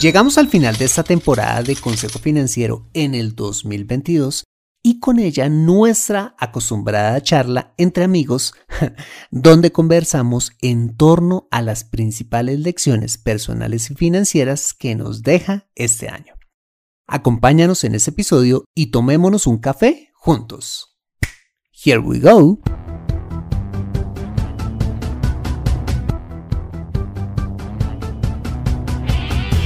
Llegamos al final de esta temporada de Consejo Financiero en el 2022 y con ella nuestra acostumbrada charla entre amigos, donde conversamos en torno a las principales lecciones personales y financieras que nos deja este año. Acompáñanos en este episodio y tomémonos un café juntos. Here we go.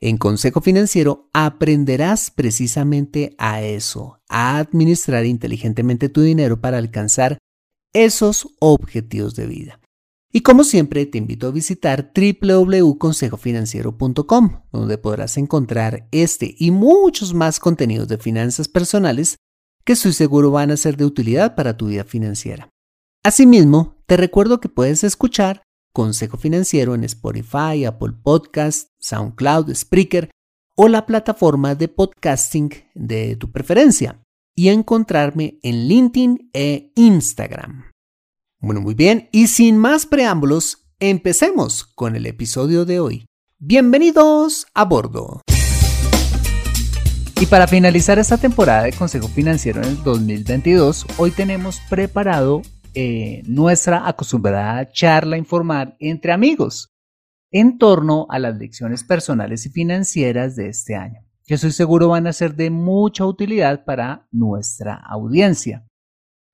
En Consejo Financiero aprenderás precisamente a eso, a administrar inteligentemente tu dinero para alcanzar esos objetivos de vida. Y como siempre, te invito a visitar www.consejofinanciero.com, donde podrás encontrar este y muchos más contenidos de finanzas personales que estoy seguro van a ser de utilidad para tu vida financiera. Asimismo, te recuerdo que puedes escuchar Consejo Financiero en Spotify, Apple Podcast, SoundCloud, Spreaker o la plataforma de podcasting de tu preferencia y encontrarme en LinkedIn e Instagram. Bueno, muy bien, y sin más preámbulos, empecemos con el episodio de hoy. Bienvenidos a bordo. Y para finalizar esta temporada de Consejo Financiero en el 2022, hoy tenemos preparado eh, nuestra acostumbrada charla informal entre amigos en torno a las lecciones personales y financieras de este año, que estoy seguro van a ser de mucha utilidad para nuestra audiencia.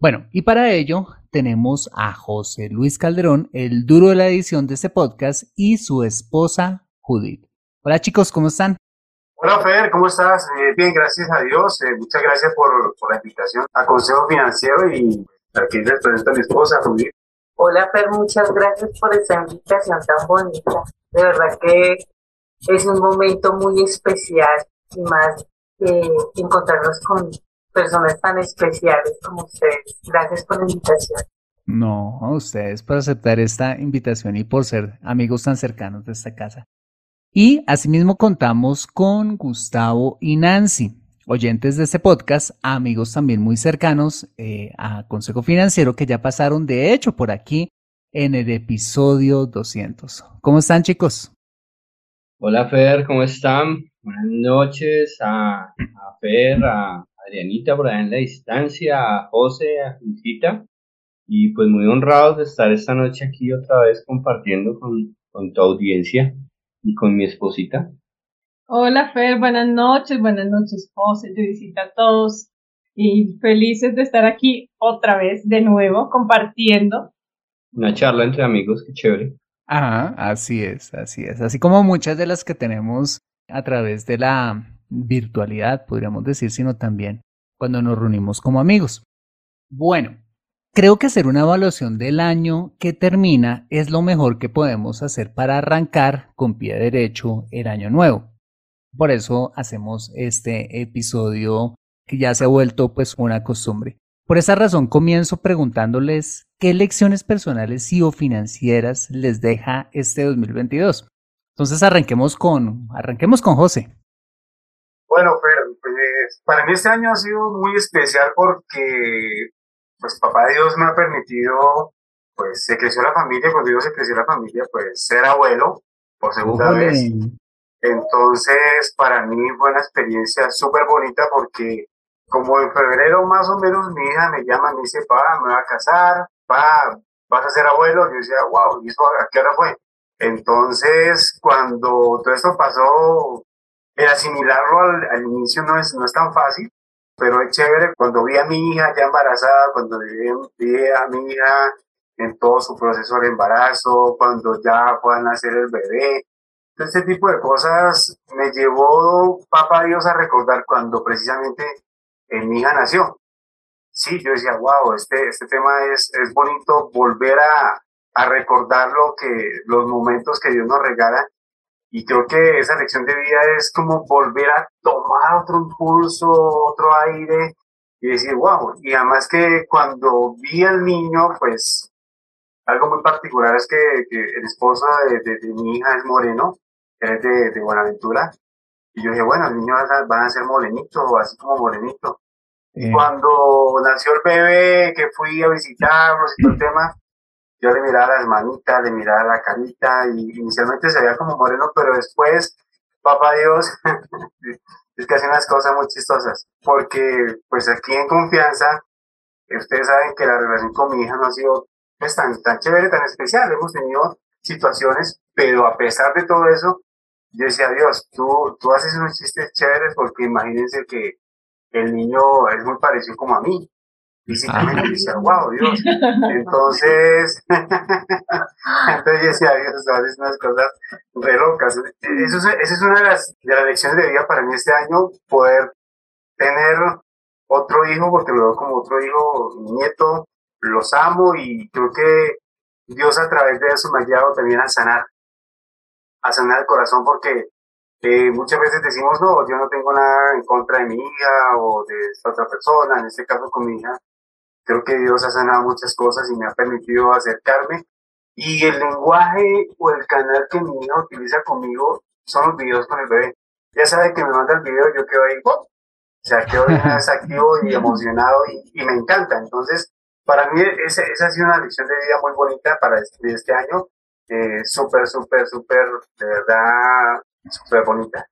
Bueno, y para ello tenemos a José Luis Calderón, el duro de la edición de este podcast, y su esposa Judith. Hola chicos, ¿cómo están? Hola Fer, ¿cómo estás? Eh, bien, gracias a Dios. Eh, muchas gracias por, la invitación a Consejo Financiero y aquí les presento a mi esposa Judith. Hola Fer, muchas gracias por esta invitación tan bonita. De verdad que es un momento muy especial y más que encontrarnos con personas tan especiales como ustedes. Gracias por la invitación. No, a ustedes por aceptar esta invitación y por ser amigos tan cercanos de esta casa. Y asimismo contamos con Gustavo y Nancy, oyentes de este podcast, amigos también muy cercanos eh, a Consejo Financiero que ya pasaron de hecho por aquí en el episodio 200. ¿Cómo están chicos? Hola Fer, ¿cómo están? Buenas noches a, a Fer, a, Adrianita por allá en la distancia, a José, a Luisita. Y pues muy honrados de estar esta noche aquí otra vez compartiendo con, con tu audiencia y con mi esposita. Hola Fer, buenas noches, buenas noches José, te visita a todos y felices de estar aquí otra vez de nuevo compartiendo. Una charla entre amigos, qué chévere. Ajá, así es, así es. Así como muchas de las que tenemos a través de la virtualidad, podríamos decir, sino también cuando nos reunimos como amigos. Bueno, creo que hacer una evaluación del año que termina es lo mejor que podemos hacer para arrancar con pie derecho el año nuevo. Por eso hacemos este episodio que ya se ha vuelto pues una costumbre. Por esa razón comienzo preguntándoles qué lecciones personales y o financieras les deja este 2022. Entonces arranquemos con arranquemos con José. Bueno, Fer, pues, para mí este año ha sido muy especial porque pues papá Dios me ha permitido, pues se creció la familia, cuando digo se creció la familia, pues ser abuelo por segunda vez. Entonces, para mí fue una experiencia súper bonita porque como en febrero más o menos mi hija me llama, me dice, papá, me va a casar, pa, vas a ser abuelo. Yo decía, wow, ¿y eso a qué hora fue? Entonces, cuando todo esto pasó, el asimilarlo al, al, inicio no es, no es tan fácil, pero es chévere cuando vi a mi hija ya embarazada, cuando vi, vi a mi hija en todo su proceso de embarazo, cuando ya puedan nacer el bebé. Este tipo de cosas me llevó Papá Dios a recordar cuando precisamente mi hija nació. Sí, yo decía, wow, este, este tema es, es bonito volver a, a recordar lo que, los momentos que Dios nos regala. Y creo que esa lección de vida es como volver a tomar otro impulso, otro aire y decir, wow. Y además que cuando vi al niño, pues algo muy particular es que, el esposo de, de, mi hija es moreno, es de, de Buenaventura. Y yo dije, bueno, el niño van a, ser morenito, así como morenito. Cuando nació el bebé, que fui a visitarlos y todo el tema, yo le miraba las manitas, le miraba la carita y inicialmente se veía como moreno, pero después, papá Dios, es que hace unas cosas muy chistosas, porque pues aquí en confianza, ustedes saben que la relación con mi hija no ha sido pues, tan, tan chévere, tan especial, hemos tenido situaciones, pero a pesar de todo eso, yo decía, Dios, tú, tú haces unos chistes chéveres porque imagínense que el niño es muy parecido como a mí físicamente, decía, wow, Dios. Entonces, entonces yo decía, Dios, haces unas cosas re locas. Eso es, esa es una de las, de las lecciones de vida para mí este año, poder tener otro hijo, porque lo veo como otro hijo, nieto, los amo y creo que Dios a través de eso me ha llevado también a sanar, a sanar el corazón, porque eh, muchas veces decimos, no, yo no tengo nada en contra de mi hija o de esta otra persona, en este caso con mi hija, Creo que Dios ha sanado muchas cosas y me ha permitido acercarme. Y el lenguaje o el canal que mi hijo utiliza conmigo son los videos con el bebé. Ya sabe que me manda el video, yo quedo ahí, ¡pum! o sea, quedo activo y emocionado y, me encanta. Entonces, para mí esa, esa, ha sido una lección de vida muy bonita para este, este año. Eh, súper, súper, súper, de verdad, súper bonita.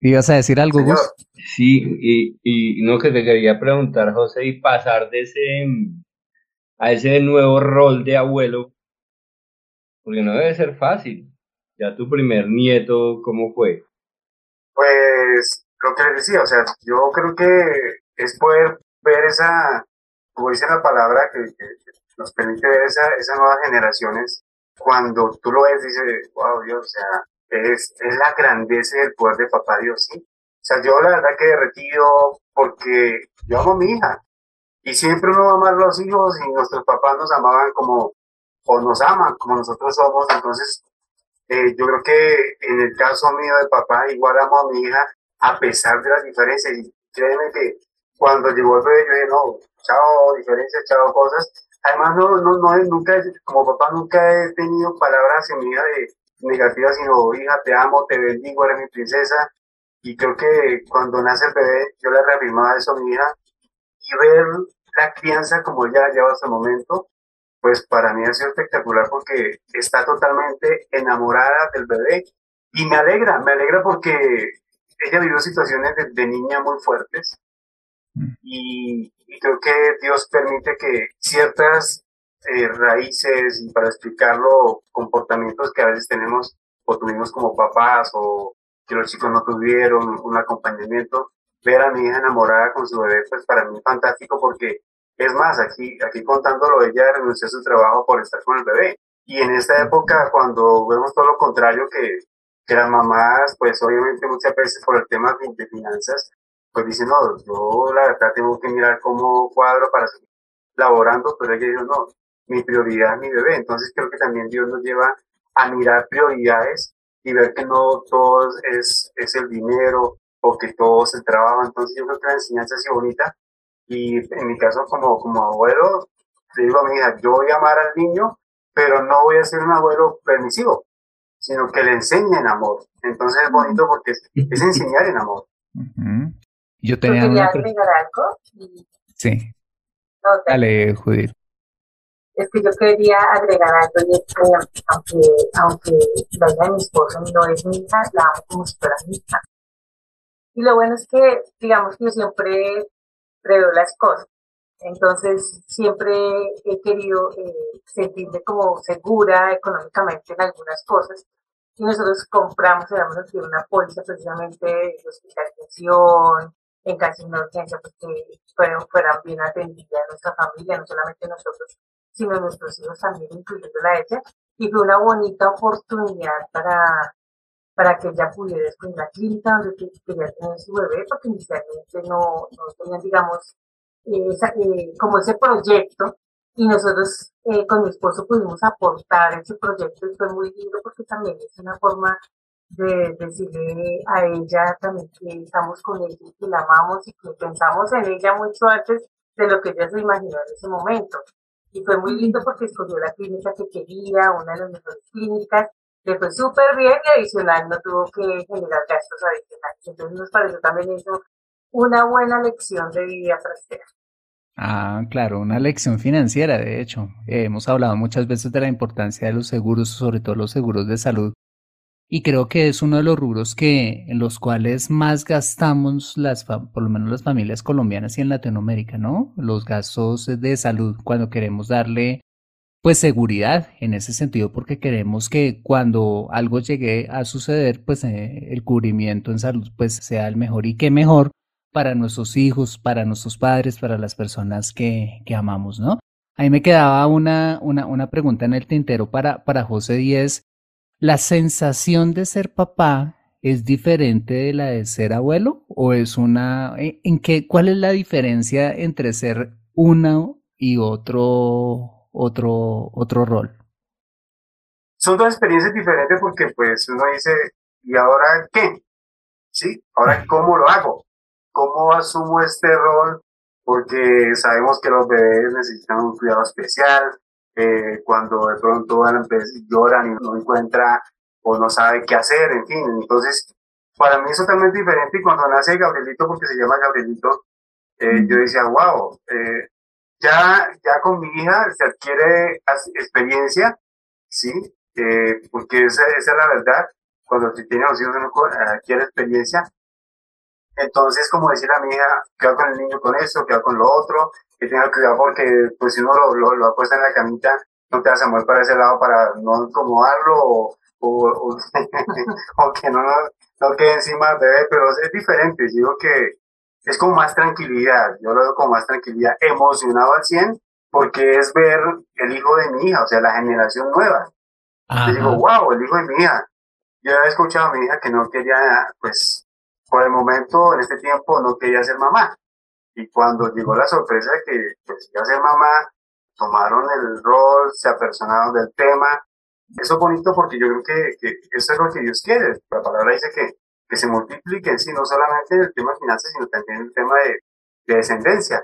¿Ibas a decir algo, Gus? Sí, y, y no que te quería preguntar, José, y pasar de ese a ese nuevo rol de abuelo, porque no debe ser fácil. Ya tu primer nieto, ¿cómo fue? Pues lo que les decía, o sea, yo creo que es poder ver esa, como dice la palabra, que, nos permite ver esa, esas nuevas generaciones. Cuando tú lo ves, dices, wow, Dios, o sea, es, es la grandeza y el poder de papá Dios, ¿sí? O sea, yo la verdad que derretido porque yo amo a mi hija. Y siempre uno va a amar a los hijos y nuestros papás nos amaban como, o nos aman como nosotros somos. Entonces, eh, yo creo que en el caso mío de papá, igual amo a mi hija a pesar de las diferencias. Y créeme que cuando llegó el bebé, yo dije, no, chao diferencias, chao cosas. Además, no, no, no, nunca, como papá, nunca he tenido palabras en mi vida de, negativa, sino hija, te amo, te bendigo, eres mi princesa. Y creo que cuando nace el bebé, yo le reafirmaba eso a mi hija y ver la crianza como ella la lleva hasta el momento, pues para mí ha sido espectacular porque está totalmente enamorada del bebé y me alegra, me alegra porque ella vivió situaciones de, niña muy fuertes. Y, y, creo que Dios permite que ciertas eh, raíces y para explicarlo, comportamientos que a veces tenemos o tuvimos como papás o que los chicos no tuvieron un acompañamiento. Ver a mi hija enamorada con su bebé, pues para mí es fantástico porque es más, aquí, aquí contándolo, ella renunció a su trabajo por estar con el bebé. Y en esta época, cuando vemos todo lo contrario, que, que las mamás, pues obviamente muchas veces por el tema de finanzas, pues dicen, no, yo la verdad tengo que mirar cómo cuadro para seguir laborando, pero ella dijo, no, mi prioridad es mi bebé. Entonces creo que también Dios nos lleva a mirar prioridades y ver que no todo es, es el dinero o que todo es el trabajo. Entonces yo creo que la enseñanza sido bonita y en mi caso como, como abuelo, le digo a mi hija, yo voy a amar al niño, pero no voy a ser un abuelo permisivo, sino que le enseñe en amor. Entonces es bonito porque es, enseñar en amor. Yo tenía una... algo? Sí. Dale, Judith. Es que yo quería agregar algo y es que aunque, aunque la hija de mi esposo no es mi hija, la amo como si fuera mi hija. Y lo bueno es que, digamos que yo siempre preveo las cosas. Entonces, siempre he querido eh, sentirme como segura económicamente en algunas cosas. Y nosotros compramos, digamos así, una póliza precisamente de hospitalización, en caso de una urgencia, pues que fueran, fueran bien atendidas nuestra familia, no solamente nosotros, sino nuestros hijos también, incluyéndola a ella. Y fue una bonita oportunidad para, para que ella pudiera en la clínica donde quería tener su bebé, porque inicialmente no, no tenían, digamos, eh, como ese proyecto y nosotros eh, con mi esposo pudimos aportar ese proyecto y fue muy lindo porque también es una forma de decirle a ella también que estamos con ella y que la amamos y que pensamos en ella mucho antes de lo que ella se imaginó en ese momento. Y fue muy lindo porque escogió la clínica que quería, una de las mejores clínicas, le fue súper bien y adicional no tuvo que generar gastos adicionales. Entonces nos pareció también eso una buena lección de vida trasera. Ah, claro, una lección financiera, de hecho. hemos hablado muchas veces de la importancia de los seguros, sobre todo los seguros de salud. Y creo que es uno de los rubros que, en los cuales más gastamos las, por lo menos las familias colombianas y en Latinoamérica, ¿no? Los gastos de salud cuando queremos darle pues seguridad en ese sentido porque queremos que cuando algo llegue a suceder pues eh, el cubrimiento en salud pues sea el mejor y que mejor para nuestros hijos, para nuestros padres, para las personas que, que amamos, ¿no? Ahí me quedaba una, una, una pregunta en el tintero para, para José Díez. ¿La sensación de ser papá es diferente de la de ser abuelo? ¿O es una... ¿En qué, cuál es la diferencia entre ser uno y otro, otro, otro rol? Son dos experiencias diferentes porque pues uno dice, ¿y ahora qué? ¿Sí? ¿Ahora cómo lo hago? ¿Cómo asumo este rol? Porque sabemos que los bebés necesitan un cuidado especial, eh, cuando de pronto lloran y no encuentra o no sabe qué hacer, en fin. Entonces, para mí es totalmente diferente y cuando nace Gabrielito, porque se llama Gabrielito, eh, yo decía, wow, eh, ya, ya con mi hija se adquiere experiencia, ¿sí? porque esa, esa, es la verdad, cuando se tiene los hijos uno adquiere experiencia entonces, como decirle a mi hija, queda con el niño con eso, queda con lo otro, que tenga cuidado porque pues si uno lo, lo, lo apuesta en la camita, no te vas a mover para ese lado para no incomodarlo o, o, o, que no, no quede encima del bebé, pero es diferente, digo que es como más tranquilidad, yo lo veo como más tranquilidad, emocionado al 100, porque es ver el hijo de mi hija, o sea, la generación nueva. Yo digo, wow, el hijo de mi hija. Yo había escuchado a mi hija que no quería, pues, por el momento, en este tiempo, no quería ser mamá. Y cuando llegó la sorpresa de que pues, quería ser mamá, tomaron el rol, se apersonaron del tema. Eso es bonito porque yo creo que, que eso es lo que Dios quiere. La palabra dice que, que se multipliquen, sí, no solamente en el tema de finanzas, sino también en el tema de, de descendencia.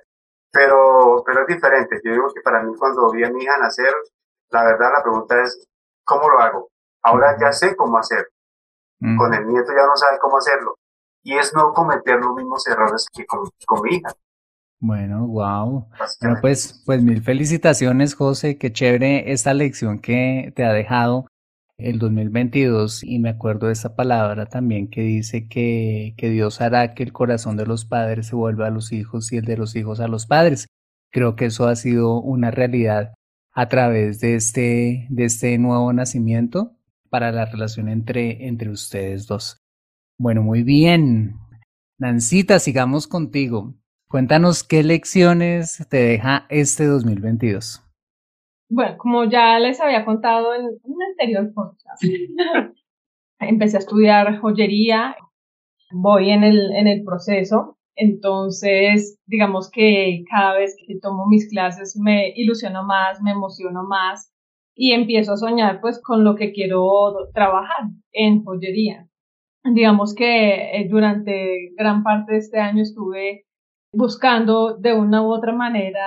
Pero, pero es diferente. Yo digo que para mí cuando vi a mi hija nacer, la verdad la pregunta es, ¿cómo lo hago? Ahora ya sé cómo hacerlo. Con el nieto ya no sabe cómo hacerlo y es no cometer los mismos errores que con, mi hija. Bueno, wow. Bueno, pues, pues mil felicitaciones, José. Qué chévere esta lección que te ha dejado el 2022 y me acuerdo de esa palabra también que dice que, que Dios hará que el corazón de los padres se vuelva a los hijos y el de los hijos a los padres. Creo que eso ha sido una realidad a través de este, de este nuevo nacimiento para la relación entre, entre ustedes dos. Bueno, muy bien. Nancita, sigamos contigo. Cuéntanos qué lecciones te deja este 2022. Bueno, como ya les había contado en un anterior podcast, empecé a estudiar joyería, voy en el, en el proceso, entonces digamos que cada vez que tomo mis clases me ilusiono más, me emociono más y empiezo a soñar pues con lo que quiero trabajar en joyería digamos que eh, durante gran parte de este año estuve buscando de una u otra manera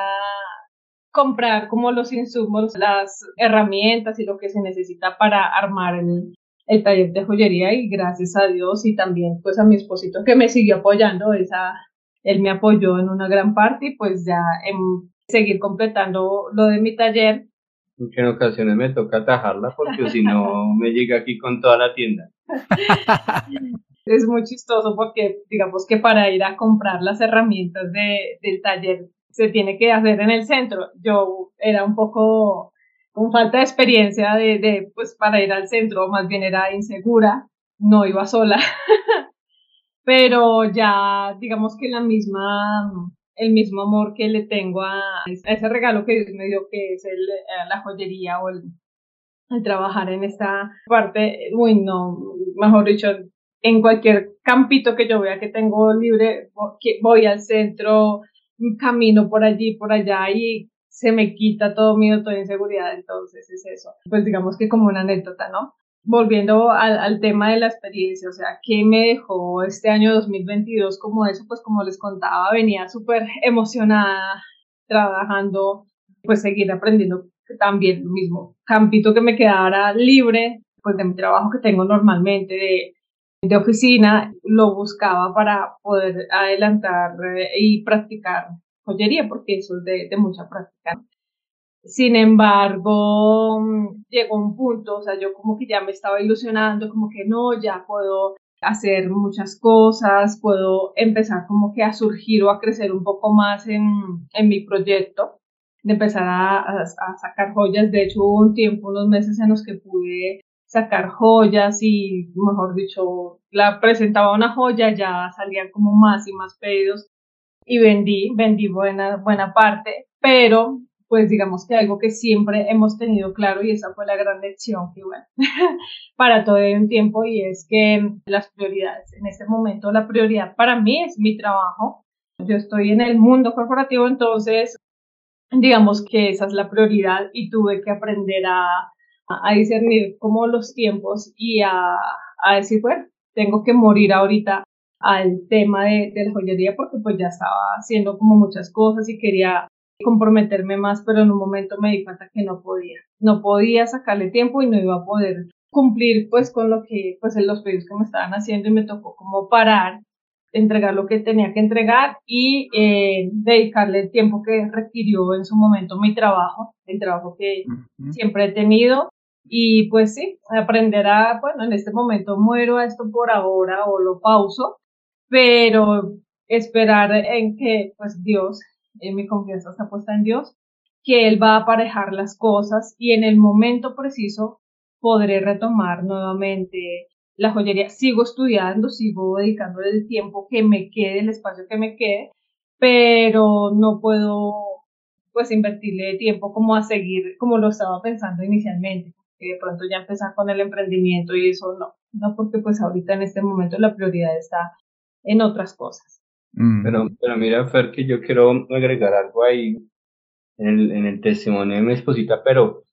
comprar como los insumos, las herramientas y lo que se necesita para armar el, el taller de joyería y gracias a Dios y también pues a mi esposito que me siguió apoyando, esa, él me apoyó en una gran parte y pues ya seguir completando lo de mi taller. En ocasiones me toca atajarla porque si no me llega aquí con toda la tienda. es muy chistoso porque digamos que para ir a comprar las herramientas de, del taller se tiene que hacer en el centro. Yo era un poco con falta de experiencia de, de pues para ir al centro, más bien era insegura, no iba sola. Pero ya digamos que la misma el mismo amor que le tengo a, ese regalo que Dios me dio, que es el, eh, la joyería o el, el trabajar en esta parte, uy, no, mejor dicho, en cualquier campito que yo vea que tengo libre, voy al centro, camino por allí, por allá y se me quita todo miedo, toda inseguridad, entonces es eso. Pues digamos que como una anécdota, ¿no? Volviendo al, al tema de la experiencia, o sea, ¿qué me dejó este año 2022 como eso? Pues como les contaba, venía súper emocionada trabajando, pues seguir aprendiendo también lo mismo. Campito que me quedara libre, pues de mi trabajo que tengo normalmente, de de oficina lo buscaba para poder adelantar eh, y practicar joyería, porque eso es de, mucha práctica. Sin embargo, llegó un punto, o sea, yo como que ya me estaba ilusionando, como que no, ya puedo hacer muchas cosas, puedo empezar como que a surgir o a crecer un poco más en, en mi proyecto, de empezar a, a, sacar joyas. De hecho, hubo un tiempo, unos meses en los que pude sacar joyas y, mejor dicho, la presentaba una joya, ya salían como más y más pedidos y vendí, vendí buena, buena parte, pero pues digamos que algo que siempre hemos tenido claro y esa fue la gran lección que bueno, para todo un tiempo y es que las prioridades, en este momento la prioridad para mí es mi trabajo, yo estoy en el mundo corporativo, entonces digamos que esa es la prioridad y tuve que aprender a discernir como los tiempos y a, a decir, bueno, tengo que morir ahorita al tema de, de, la joyería porque pues ya estaba haciendo como muchas cosas y quería comprometerme más, pero en un momento me di cuenta que no podía, no podía sacarle tiempo y no iba a poder cumplir pues con lo que pues en los pedidos que me estaban haciendo y me tocó como parar, entregar lo que tenía que entregar y eh, dedicarle el tiempo que requirió en su momento mi trabajo, el trabajo que siempre he tenido. Y pues sí, aprender a, bueno, en este momento muero a esto por ahora o lo pauso, pero esperar en que pues Dios, mi confianza está puesta en Dios, que Él va a aparejar las cosas y en el momento preciso podré retomar nuevamente la joyería. Sigo estudiando, sigo dedicando el tiempo que me quede, el espacio que me quede, pero no puedo pues invertirle tiempo como a seguir como lo estaba pensando inicialmente de pronto ya empezar con el emprendimiento y eso no, no porque pues ahorita en este momento la prioridad está en otras cosas. Mm. Pero, mira, Fer, que yo quiero agregar algo ahí en el, testimonio de mi esposita, pero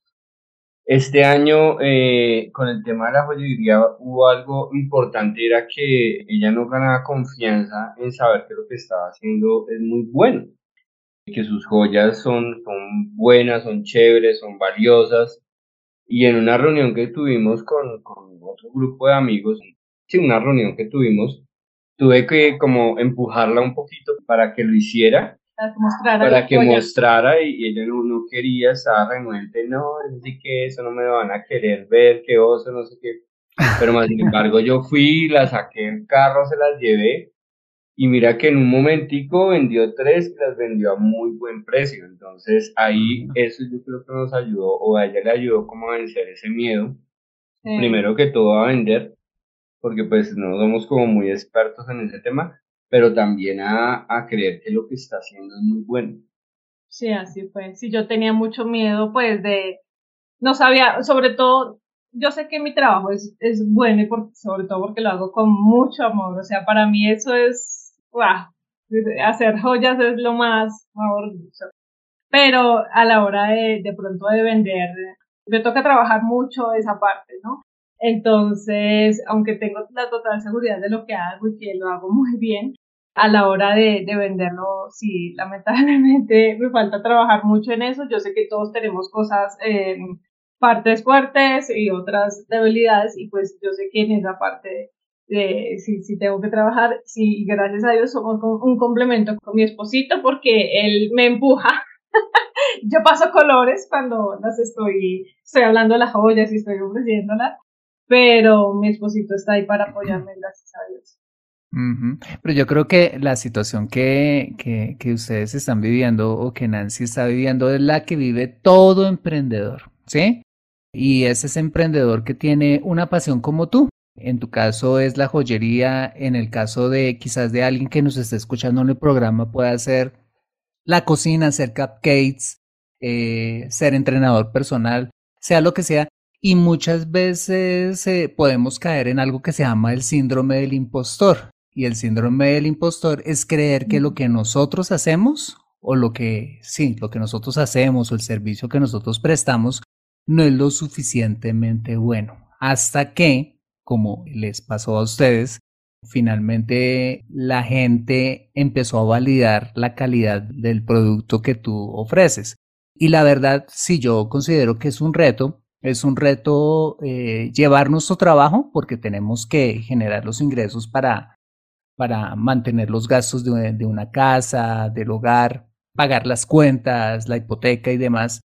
este año eh, con el tema de la joyería hubo algo importante, era que ella no ganaba confianza en saber que lo que estaba haciendo es muy bueno, que sus joyas son, son buenas, son chéveres, son valiosas, y en una reunión que tuvimos con, con otro grupo de amigos, sí, una reunión que tuvimos, tuve que como empujarla un poquito para que lo hiciera, para que mostrara, para que mostrara y, ella no, no, quería, estaba renuente, no, así que eso no me van a querer ver, qué oso, no sé qué. Pero más sin embargo yo fui, la saqué del carro, se las llevé y mira que en un momentico vendió tres y las vendió a muy buen precio. Entonces ahí eso yo creo que nos ayudó, o a ella le ayudó como a vencer ese miedo. Primero que todo a vender, porque pues no somos como muy expertos en ese tema, pero también a, a creer que lo que está haciendo es muy bueno. Sí, así fue. Sí, yo tenía mucho miedo pues de, no sabía, sobre todo yo sé que mi trabajo es, es bueno y por, sobre todo porque lo hago con mucho amor. O sea, para mí eso es wow, hacer joyas es lo más favorito. Pero a la hora de, de pronto de vender, me toca trabajar mucho esa parte, ¿no? Entonces, aunque tengo la total seguridad de lo que hago y que lo hago muy bien, a la hora de, de, venderlo, sí, lamentablemente me falta trabajar mucho en eso. Yo sé que todos tenemos cosas, eh, partes fuertes y otras debilidades y pues yo sé que en esa parte si, si tengo que trabajar, si gracias a Dios somos un complemento con mi esposito porque él me empuja. Yo paso colores cuando las estoy, estoy hablando de las joyas y estoy ofreciéndolas, pero mi esposito está ahí para apoyarme, gracias a Dios. Pero yo creo que la situación que, que, que, ustedes están viviendo o que Nancy está viviendo es la que vive todo emprendedor, ¿sí? Y es ese emprendedor que tiene una pasión como tú. En tu caso es la joyería, en el caso de quizás de alguien que nos esté escuchando en el programa puede ser la cocina, hacer cupcakes, eh, ser entrenador personal, sea lo que sea. Y muchas veces eh, podemos caer en algo que se llama el síndrome del impostor. Y el síndrome del impostor es creer que lo que nosotros hacemos o lo que, sí, lo que nosotros hacemos o el servicio que nosotros prestamos no es lo suficientemente bueno. Hasta que, como les pasó a ustedes, finalmente la gente empezó a validar la calidad del producto que tú ofreces. Y la verdad, si yo considero que es un reto, es un reto eh, llevar nuestro trabajo porque tenemos que generar los ingresos para para mantener los gastos de, una casa, del hogar, pagar las cuentas, la hipoteca y demás.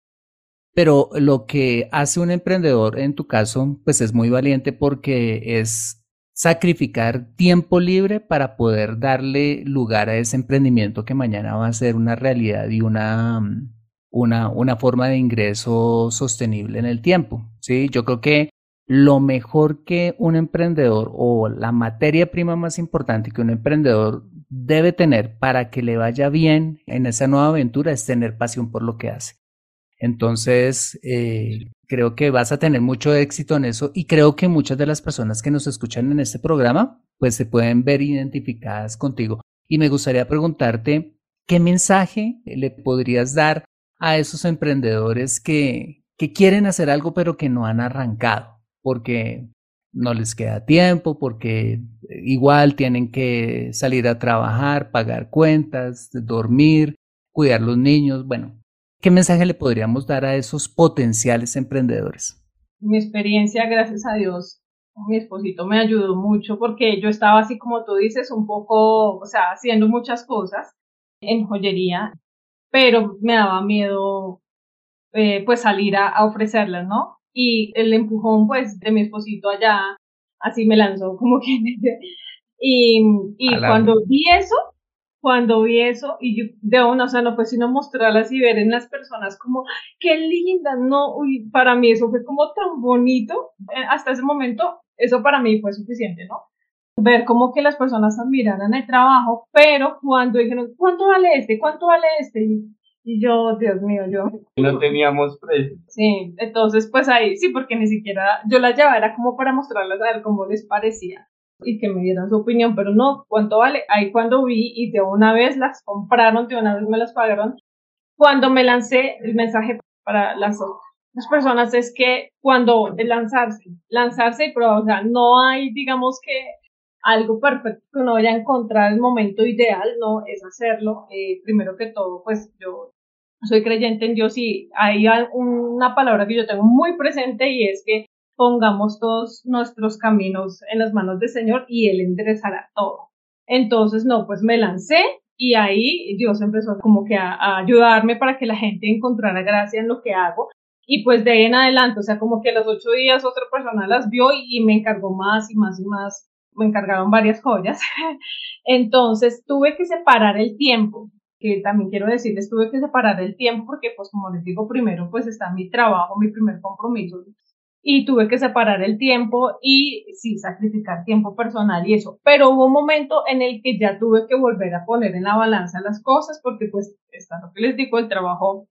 Pero lo que hace un emprendedor en tu caso, pues es muy valiente porque es sacrificar tiempo libre para poder darle lugar a ese emprendimiento que mañana va a ser una realidad y una, una, una forma de ingreso sostenible en el tiempo. ¿sí? Yo creo que lo mejor que un emprendedor o la materia prima más importante que un emprendedor debe tener para que le vaya bien en esa nueva aventura es tener pasión por lo que hace. Entonces, eh, creo que vas a tener mucho éxito en eso y creo que muchas de las personas que nos escuchan en este programa, pues se pueden ver identificadas contigo. Y me gustaría preguntarte, ¿qué mensaje le podrías dar a esos emprendedores que, que quieren hacer algo pero que no han arrancado? porque no les queda tiempo, porque igual tienen que salir a trabajar, pagar cuentas, dormir, cuidar los niños. Bueno, ¿qué mensaje le podríamos dar a esos potenciales emprendedores? Mi experiencia, gracias a Dios, mi esposito me ayudó mucho porque yo estaba así como tú dices, un poco, o sea, haciendo muchas cosas en joyería, pero me daba miedo eh, pues salir a, a ofrecerlas, ¿no? y el empujón pues de mi esposito allá así me lanzó como que y, y cuando vi eso cuando vi eso y yo de una o sea no fue sino mostrarlas y ver en las personas como qué lindas no uy, para mí eso fue como tan bonito eh, hasta ese momento eso para mí fue suficiente no ver como que las personas admiraran el trabajo pero cuando dijeron cuánto vale este cuánto vale este y yo, Dios mío, yo. No teníamos precio. Sí, entonces pues ahí, sí, porque ni siquiera yo las llevaba, era como para mostrarles a ver cómo les parecía y que me dieran su opinión, pero no, ¿cuánto vale? Ahí cuando vi y de una vez las compraron, de una vez me las pagaron. Cuando me lancé, el mensaje para las otras personas es que cuando lanzarse, lanzarse y probar, o sea, no hay, digamos que algo perfecto que uno vaya a encontrar el momento ideal, no, es hacerlo. Eh, primero que todo, pues yo soy creyente en Dios y hay una palabra que yo tengo muy presente y es que pongamos todos nuestros caminos en las manos del Señor y Él enderezará todo. Entonces, no, pues me lancé y ahí Dios empezó como que a, ayudarme para que la gente encontrara gracia en lo que hago. Y pues de ahí en adelante, o sea, como que a los ocho días otra persona las vio y me encargó más y más y más me encargaron varias joyas. Entonces tuve que separar el tiempo, que también quiero decirles, tuve que separar el tiempo porque pues como les digo, primero pues está mi trabajo, mi primer compromiso y tuve que separar el tiempo y sí, sacrificar tiempo personal y eso. Pero hubo un momento en el que ya tuve que volver a poner en la balanza las cosas porque pues está lo que les digo, el trabajo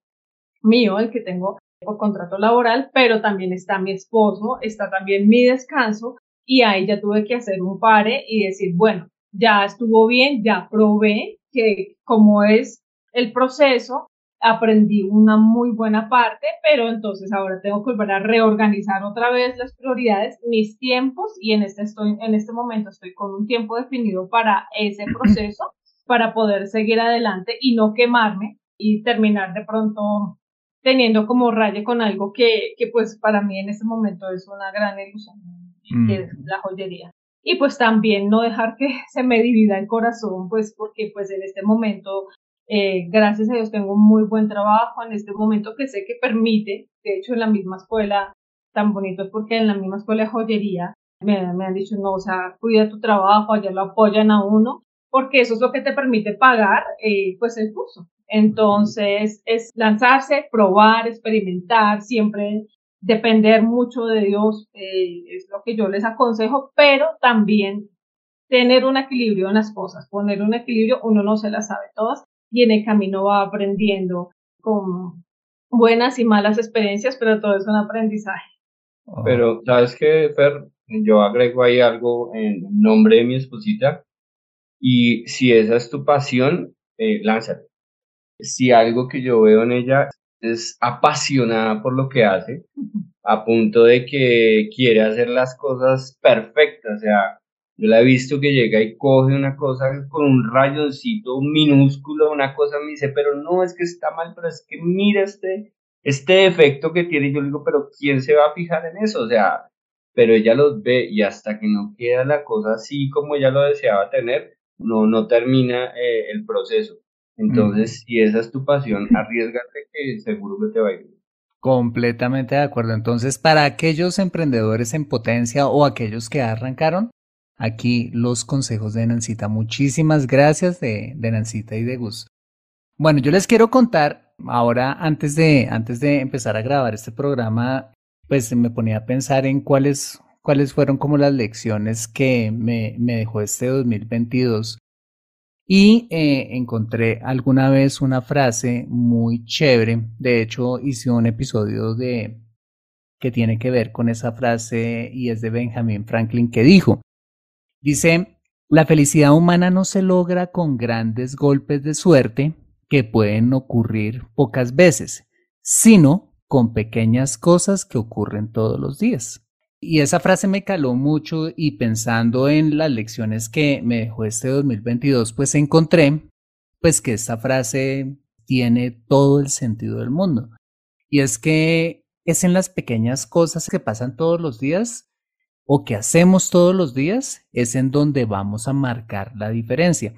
mío, el que tengo por contrato laboral, pero también está mi esposo, está también mi descanso y ahí ya tuve que hacer un pare y decir, bueno, ya estuvo bien, ya probé que como es el proceso, aprendí una muy buena parte, pero entonces ahora tengo que volver a reorganizar otra vez las prioridades, mis tiempos y en este estoy en este momento estoy con un tiempo definido para ese proceso para poder seguir adelante y no quemarme y terminar de pronto teniendo como raye con algo que, que pues para mí en este momento es una gran ilusión que es la joyería. Y pues también no dejar que se me divida el corazón, pues porque pues en este momento Eh, gracias a Dios tengo un muy buen trabajo en este momento que sé que permite, de hecho en la misma escuela, tan bonito porque en la misma escuela de joyería me, me han dicho, no, o sea, cuida tu trabajo, allá lo apoyan a uno, porque eso es lo que te permite pagar eh, pues el curso. Entonces es lanzarse, probar, experimentar, siempre depender mucho de Dios, eh, es lo que yo les aconsejo, pero también tener un equilibrio en las cosas, poner un equilibrio, uno no se las sabe todas y en el camino va aprendiendo con buenas y malas experiencias, pero todo es un aprendizaje. Pero, ¿sabes qué, Fer? Yo agrego ahí algo en nombre de mi esposita y si esa es tu pasión, eh, lánzate. Si algo que yo veo en ella es apasionada por lo que hace, a punto de que quiere hacer las cosas perfectas, o sea, yo la he visto que llega y coge una cosa con un rayoncito minúsculo, una cosa me dice, pero no, es que está mal, pero es que mira este, este efecto que tiene. yo le digo, pero ¿quién se va a fijar en eso? O sea, pero ella los ve y hasta que no queda la cosa así como ella lo deseaba tener, no, no termina eh, el proceso. Entonces, si esa es tu pasión, arriesgate que seguro que te va a ir Completamente de acuerdo. Entonces, para aquellos emprendedores en potencia o aquellos que arrancaron, aquí los consejos de Nancita. Muchísimas gracias de, de Nancita y de Gus. Bueno, yo les quiero contar ahora, antes de, antes de empezar a grabar este programa, pues me ponía a pensar en cuáles, cuáles fueron como las lecciones que me, me dejó este 2022. Y eh, encontré alguna vez una frase muy chévere. De hecho, hice un episodio de que tiene que ver con esa frase y es de Benjamin Franklin que dijo, Dice, la felicidad humana no se logra con grandes golpes de suerte que pueden ocurrir pocas veces, sino con pequeñas cosas que ocurren todos los días. Y esa frase me caló mucho y pensando en las lecciones que me dejó este 2022, pues encontré pues que esta frase tiene todo el sentido del mundo. Y es que es en las pequeñas cosas que pasan todos los días o que hacemos todos los días es en donde vamos a marcar la diferencia.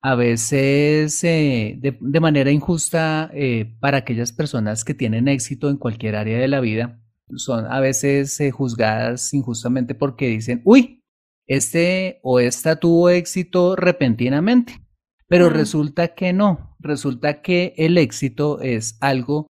A veces eh, de, manera injusta eh, para aquellas personas que tienen éxito en cualquier área de la vida, son a veces eh, juzgadas injustamente porque dicen, uy, este o esta tuvo éxito repentinamente. Pero resulta que no, resulta que el éxito es algo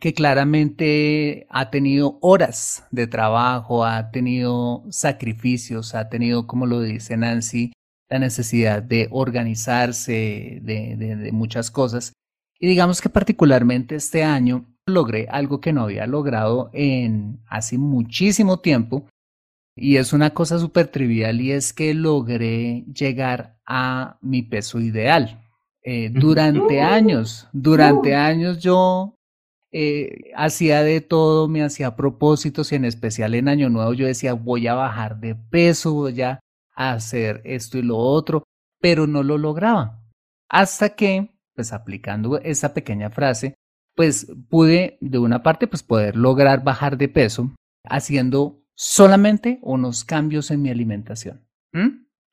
que claramente ha tenido horas de trabajo, ha tenido sacrificios, ha tenido, como lo dice Nancy, la necesidad de organizarse, de, muchas cosas. Y digamos que particularmente este año logré algo que no había logrado en hace muchísimo tiempo. Y es una cosa súper trivial y es que logré llegar a mi peso ideal. Eh, durante años, durante años yo eh, hacía de todo, me hacía propósitos y en especial en Año Nuevo yo decía voy a bajar de peso, voy a hacer esto y lo otro, pero no lo lograba. Hasta que, pues aplicando esa pequeña frase, pues pude de una parte pues poder lograr bajar de peso haciendo solamente unos cambios en mi alimentación,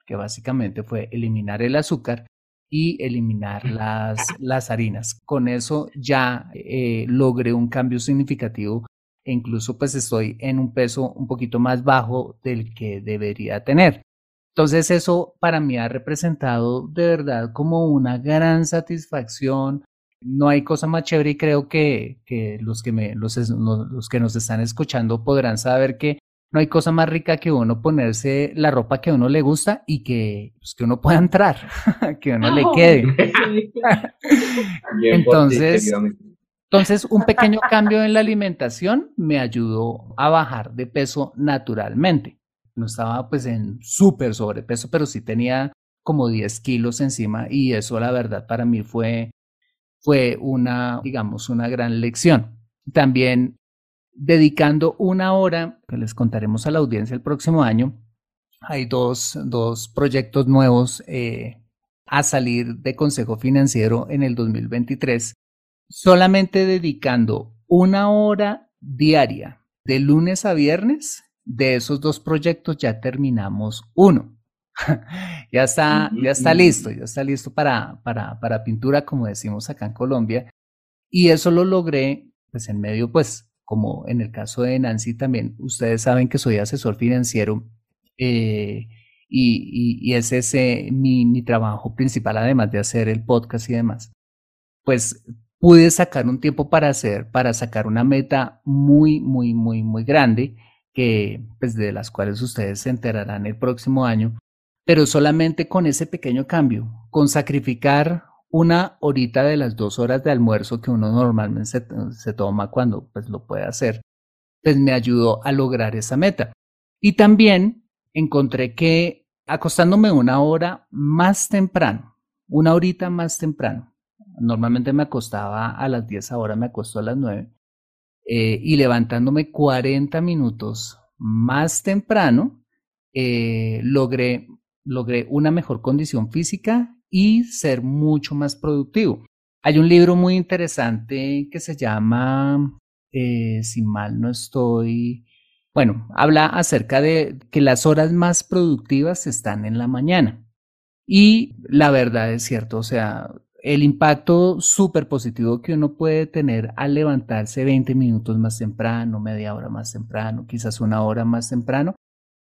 que básicamente fue eliminar el azúcar y eliminar las, las harinas. Con eso ya eh, logré un cambio significativo e incluso pues estoy en un peso un poquito más bajo del que debería tener. Entonces eso para mí ha representado de verdad como una gran satisfacción. No hay cosa más chévere y creo que, que los, que me, los, los que nos están escuchando podrán saber que no hay cosa más rica que uno ponerse la ropa que a uno le gusta y que, pues, que uno pueda entrar, que a uno le quede. entonces, entonces, un pequeño cambio en la alimentación me ayudó a bajar de peso naturalmente. No estaba pues en súper sobrepeso, pero sí tenía como 10 kilos encima y eso la verdad para mí fue, fue una, digamos, una gran lección. También dedicando una hora, que les contaremos a la audiencia el próximo año. Hay dos, dos proyectos nuevos eh, a salir de Consejo Financiero en el 2023, solamente dedicando una hora diaria de lunes a viernes. De esos dos proyectos ya terminamos uno. ya está, ya está listo, ya está listo para, para, para pintura, como decimos acá en Colombia. Y eso lo logré, pues en medio, pues, como en el caso de Nancy también, ustedes saben que soy asesor financiero eh, y, y, ese es eh, mi, mi trabajo principal, además de hacer el podcast y demás. Pues pude sacar un tiempo para hacer, para sacar una meta muy, muy, muy, muy grande, que, pues, de las cuales ustedes se enterarán el próximo año, pero solamente con ese pequeño cambio, con sacrificar una horita de las dos horas de almuerzo que uno normalmente se, toma cuando pues lo puede hacer, pues me ayudó a lograr esa meta. Y también encontré que acostándome una hora más temprano, una horita más temprano, normalmente me acostaba a las 10, ahora me acuesto a las 9, eh, y levantándome 40 minutos más temprano, eh, logré logré una mejor condición física y ser mucho más productivo. Hay un libro muy interesante que se llama, eh, si mal no estoy, bueno, habla acerca de que las horas más productivas están en la mañana. Y la verdad es cierto, o sea, el impacto súper positivo que uno puede tener al levantarse 20 minutos más temprano, media hora más temprano, quizás una hora más temprano,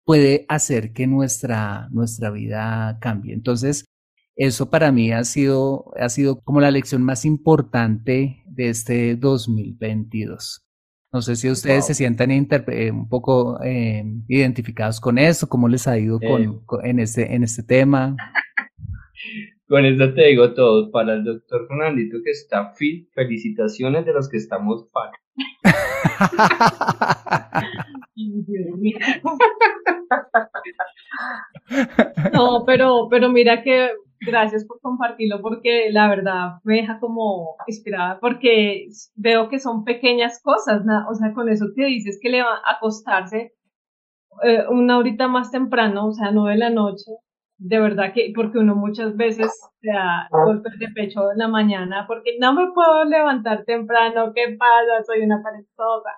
puede hacer que nuestra, nuestra vida cambie. Entonces, eso para mí ha sido, ha sido como la lección más importante de este 2022. No sé si ustedes se sientan eh, un poco eh, identificados con eso, cómo les ha ido con, eh. en, este, en este tema. Con esto te digo todo. Para el doctor Fernandito que está fit, felicitaciones de los que estamos para. No, pero, pero mira que gracias por compartirlo porque la verdad me deja como inspirada porque veo que son pequeñas cosas, o sea, con eso que dices que le va a acostarse eh, una horita más temprano, o sea, no de la noche, de verdad que, porque uno muchas veces se da golpes de pecho en la mañana porque no me puedo levantar temprano, ¿qué pasa? Soy una perezosa.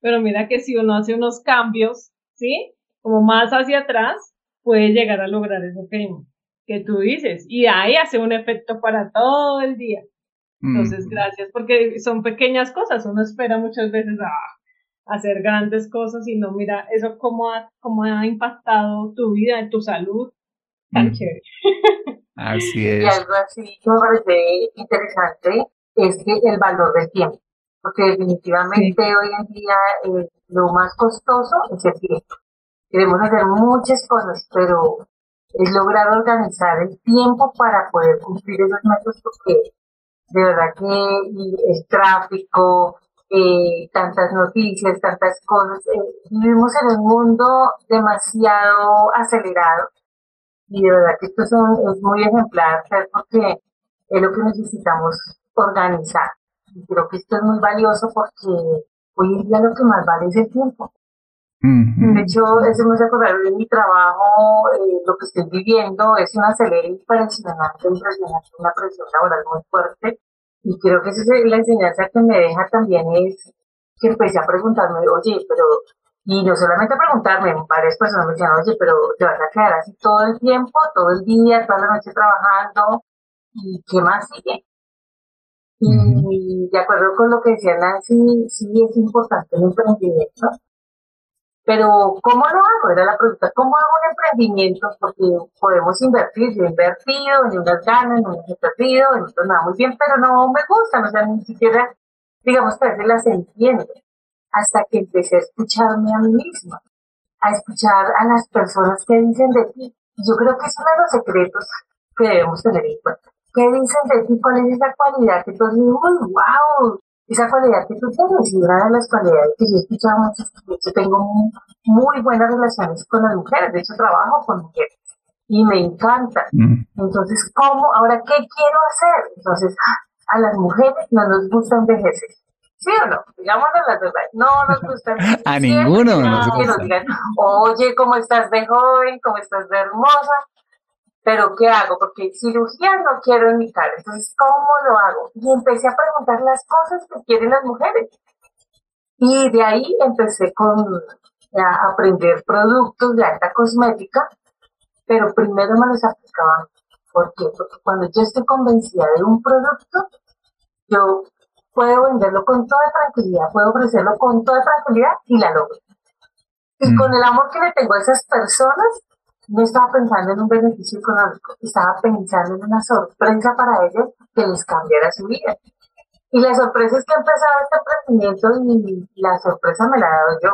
Pero mira que si uno hace unos cambios, ¿sí? Como más hacia atrás, puede llegar a lograr eso que, que tú dices. Y ahí hace un efecto para todo el día. Entonces, mm. gracias, porque son pequeñas cosas. Uno espera muchas veces a hacer grandes cosas y no mira eso cómo ha, cómo ha impactado tu vida, tu salud. Tan mm. chévere. Así es. Y algo así que me parece interesante es que el valor del tiempo porque definitivamente hoy en día eh, lo más costoso es el tiempo. Queremos hacer muchas cosas, pero es lograr organizar el tiempo para poder cumplir esos métodos porque de verdad que el tráfico, eh, tantas noticias, tantas cosas, eh, vivimos en un mundo demasiado acelerado y de verdad que esto es, es muy ejemplar porque es lo que necesitamos organizar. Y creo que esto es muy valioso porque hoy en día lo que más vale es el tiempo. De hecho, eso me hace acordar de mi trabajo, eh, lo que estoy viviendo es una acelera impresionante, impresionante, una presión laboral muy fuerte. Y creo que esa es la enseñanza que me deja también es que empecé a preguntarme, oye, pero, y no solamente a preguntarme, varias personas me decían, oye, pero te vas a quedar así todo el tiempo, todo el día, toda la noche trabajando, ¿y qué más sigue? Y de acuerdo con lo que decía Nancy, sí es importante el emprendimiento. Pero, ¿cómo lo hago? Era la pregunta, ¿cómo hago un emprendimiento? Porque podemos invertir, yo he invertido, en unas ganas, en unas he perdido, en otras nada muy bien, pero no me gustan, o sea, ni siquiera, digamos que a veces las entiendo. Hasta que empecé a escucharme a mí misma, a escuchar a las personas que dicen de ti. Yo creo que es uno de los secretos que debemos tener en cuenta. ¿Qué dicen de ti? ¿Cuál es esa cualidad que tú dices, wow! Esa cualidad que tú tienes, y una de las cualidades que yo he escuchado mucho yo tengo muy, buenas relaciones con las mujeres, de hecho trabajo con mujeres y me encanta. Mm. Entonces, ¿cómo? Ahora, ¿qué quiero hacer? Entonces, a las mujeres no nos gusta envejecer. ¿Sí o no? Digámoslo la verdad. No nos gusta envejecer. a ninguno nos gusta. Que nos digan, oye, ¿cómo estás de joven? ¿Cómo estás de hermosa? Pero ¿qué hago? Porque cirugía no quiero en mi cara, entonces ¿cómo lo hago? Y empecé a preguntar las cosas que quieren las mujeres. Y de ahí empecé con a aprender productos de alta cosmética, pero primero me los aplicaba. ¿Por qué? Porque cuando yo estoy convencida de un producto, yo puedo venderlo con toda tranquilidad, puedo ofrecerlo con toda tranquilidad y la logro. Y mm. con el amor que le tengo a esas personas, no estaba pensando en un beneficio económico, estaba pensando en una sorpresa para ellos que les cambiara su vida. Y la sorpresa es que he empezado este emprendimiento y la sorpresa me la he dado yo,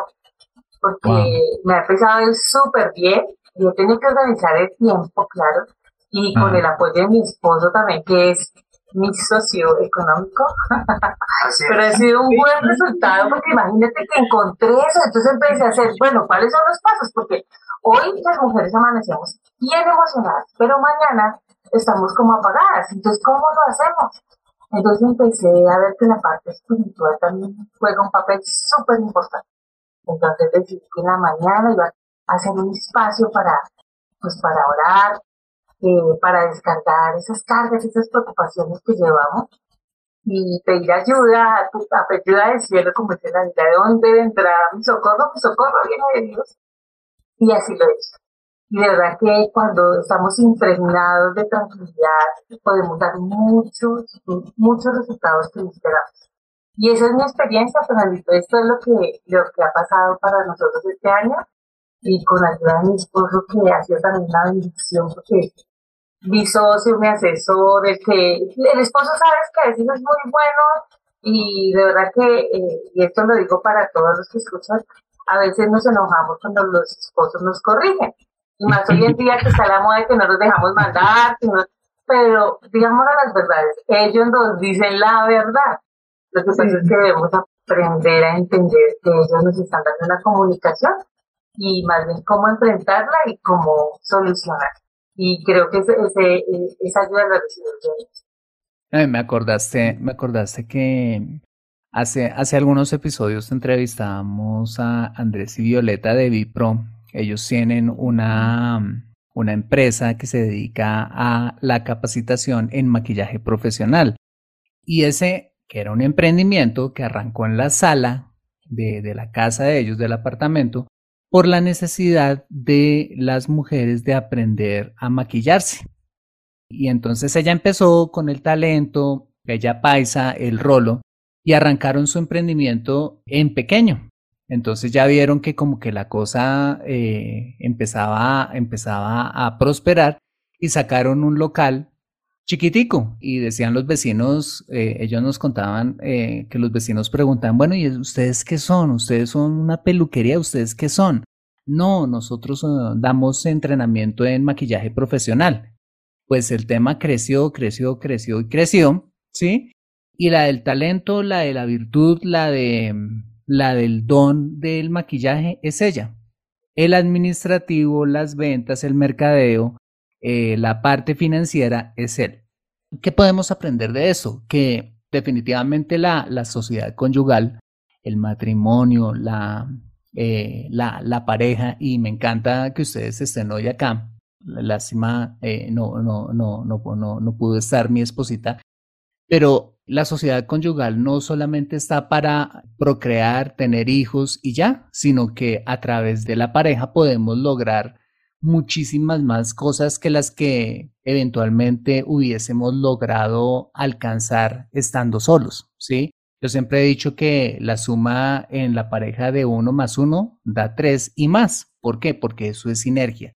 porque me ha empezado a ir súper bien y he tenido que organizar el tiempo, claro, y con el apoyo de mi esposo también, que es mi socio económico. Pero ha sido un buen resultado porque imagínate que encontré eso, entonces empecé a hacer, bueno, ¿cuáles son los pasos? Porque hoy las mujeres amanecemos bien emocionadas, pero mañana estamos como apagadas, entonces ¿cómo lo hacemos? Entonces empecé a ver que la parte espiritual también juega un papel súper importante. Entonces decidí que en la mañana iba a hacer un espacio para, pues para orar, eh, para descargar esas cargas, esas preocupaciones que llevamos y pedir ayuda, a ayuda del cielo, como dice la vida, de dónde vendrá mi socorro, mi socorro viene de Dios. Y así lo hecho. Y de verdad que cuando estamos impregnados de tranquilidad, podemos dar muchos, muchos resultados que esperamos. Y esa es mi experiencia, Fernandito. Esto es lo que, lo que ha pasado para nosotros este año. Y con la ayuda de mi esposo, que ha sido también una bendición, porque mi socio, mi asesor, el que el esposo sabes que a veces es muy bueno y de verdad que, eh, y esto lo digo para todos los que escuchan, a veces nos enojamos cuando los esposos nos corrigen. Y más hoy en día que está la moda de que no nos dejamos mandar, pero digamos las verdades, ellos nos dicen la verdad. Lo que pasa es que debemos aprender a entender que ellos nos están dando una comunicación y más bien cómo enfrentarla y cómo solucionar y creo que ese, esa ayuda la recibí me acordaste, me acordaste que hace, hace algunos episodios entrevistábamos a Andrés y Violeta de Vipro. Ellos tienen una, una empresa que se dedica a la capacitación en maquillaje profesional. Y ese, que era un emprendimiento que arrancó en la sala de, de la casa de ellos, del apartamento, por la necesidad de las mujeres de aprender a maquillarse. Y entonces ella empezó con el talento, ella paisa, el rolo, y arrancaron su emprendimiento en pequeño. Entonces ya vieron que como que la cosa eh, empezaba, empezaba a prosperar y sacaron un local chiquitico y decían los vecinos, eh, ellos nos contaban eh, que los vecinos preguntaban, bueno, ¿y ustedes qué son? ¿Ustedes son una peluquería? ¿Ustedes qué son? No, nosotros damos entrenamiento en maquillaje profesional. Pues el tema creció, creció, creció y creció, ¿sí? Y la del talento, la de la virtud, la de la del don del maquillaje es ella. El administrativo, las ventas, el mercadeo, eh, la parte financiera es él. ¿Qué podemos aprender de eso? Que definitivamente la, la sociedad conyugal, el matrimonio, la, eh, la, la, pareja, y me encanta que ustedes estén hoy acá. Lástima, eh, no, no, no, no, no, no pudo estar mi esposita, pero la sociedad conyugal no solamente está para procrear, tener hijos y ya, sino que a través de la pareja podemos lograr muchísimas más cosas que las que eventualmente hubiésemos logrado alcanzar estando solos, ¿sí? Yo siempre he dicho que la suma en la pareja de uno más uno da tres y más. ¿Por qué? Porque eso es sinergia.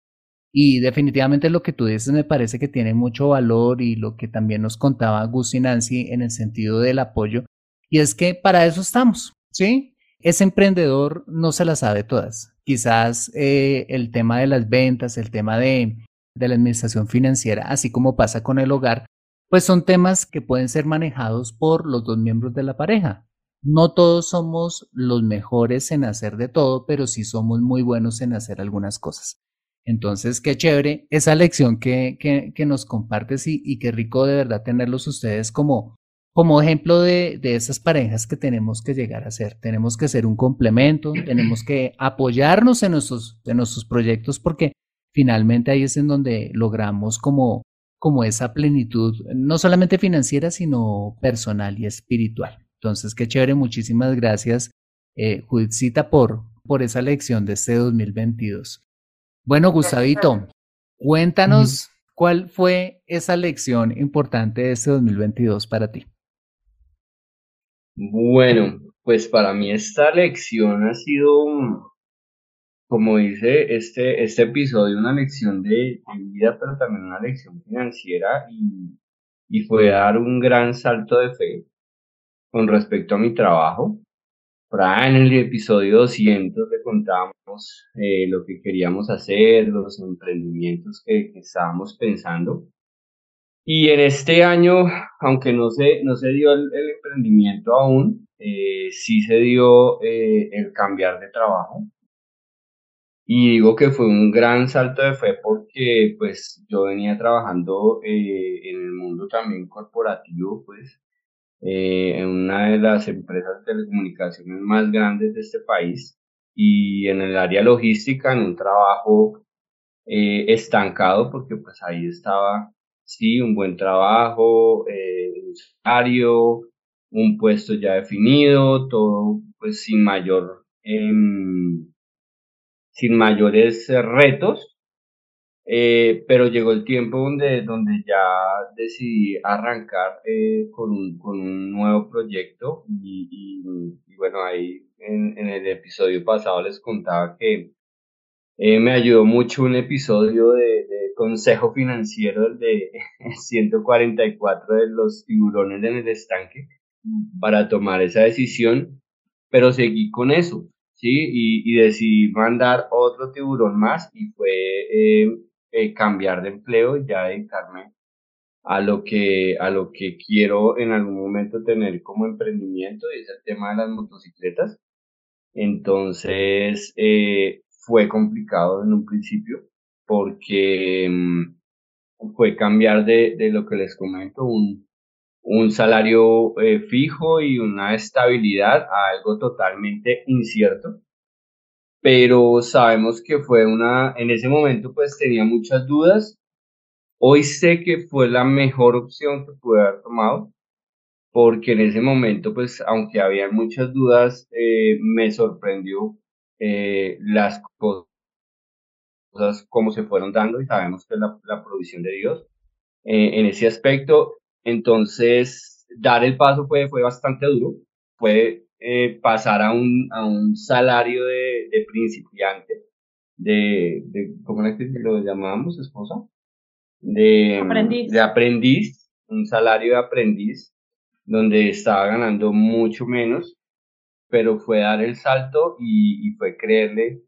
Y definitivamente lo que tú dices me parece que tiene mucho valor y lo que también nos contaba Gus y Nancy en el sentido del apoyo. Y es que para eso estamos, ¿sí? Ese emprendedor no se las sabe todas quizás eh, el tema de las ventas, el tema de, de la administración financiera, así como pasa con el hogar, pues son temas que pueden ser manejados por los dos miembros de la pareja. No todos somos los mejores en hacer de todo, pero sí somos muy buenos en hacer algunas cosas. Entonces, qué chévere esa lección que, que, que nos compartes y, y, qué rico de verdad tenerlos ustedes como, como ejemplo de, de, esas parejas que tenemos que llegar a ser. Tenemos que ser un complemento, tenemos que apoyarnos en nuestros, en nuestros proyectos porque finalmente ahí es en donde logramos como, como esa plenitud, no solamente financiera, sino personal y espiritual. Entonces, qué chévere, muchísimas gracias, eh, Judicita, por, por esa lección de este 2022. Bueno, Gustavito, Cuéntanos cuál fue esa lección importante de este 2022 para ti. Bueno, pues para mí esta lección ha sido, como dice este, este episodio, una lección de, vida, pero también una lección financiera y, y fue dar un gran salto de fe con respecto a mi trabajo. En el episodio 200 le contábamos eh, lo que queríamos hacer, los emprendimientos que, estábamos pensando. Y en este año, aunque no se, no se dio el, emprendimiento aún, eh, sí se dio eh, el cambiar de trabajo. Y digo que fue un gran salto de fe porque pues yo venía trabajando en el mundo también corporativo, pues eh, en una de las empresas de telecomunicaciones más grandes de este país y en el área logística en un trabajo eh, estancado porque pues ahí estaba sí un buen trabajo eh, un salario un puesto ya definido todo pues sin mayor em, sin mayores retos eh, pero llegó el tiempo donde, donde ya decidí arrancar eh, con, un, con, un, nuevo proyecto y, bueno, ahí en, el episodio pasado les contaba que eh, me ayudó mucho un episodio de, de consejo financiero de 144 de los tiburones en el estanque para tomar esa decisión, pero seguí con eso, ¿sí? Y, y decidí mandar otro tiburón más y fue eh, cambiar de empleo y ya dedicarme a lo que a lo que quiero en algún momento tener como emprendimiento y es el tema de las motocicletas. Entonces eh, fue complicado en un principio porque mm, fue cambiar de, de, lo que les comento un, un salario eh, fijo y una estabilidad a algo totalmente incierto pero sabemos que fue una, en ese momento pues tenía muchas dudas. Hoy sé que fue la mejor opción que pude haber tomado, porque en ese momento pues aunque había muchas dudas, eh, me sorprendió eh, las cosas como se fueron dando y sabemos que la, la provisión de Dios eh, en ese aspecto. Entonces, dar el paso fue, fue bastante duro, fue eh, pasar a un, a un salario de, de principiante, de, de, ¿cómo es que lo llamábamos, esposa? De aprendiz. de aprendiz, un salario de aprendiz, donde estaba ganando mucho menos, pero fue dar el salto y, y fue creerle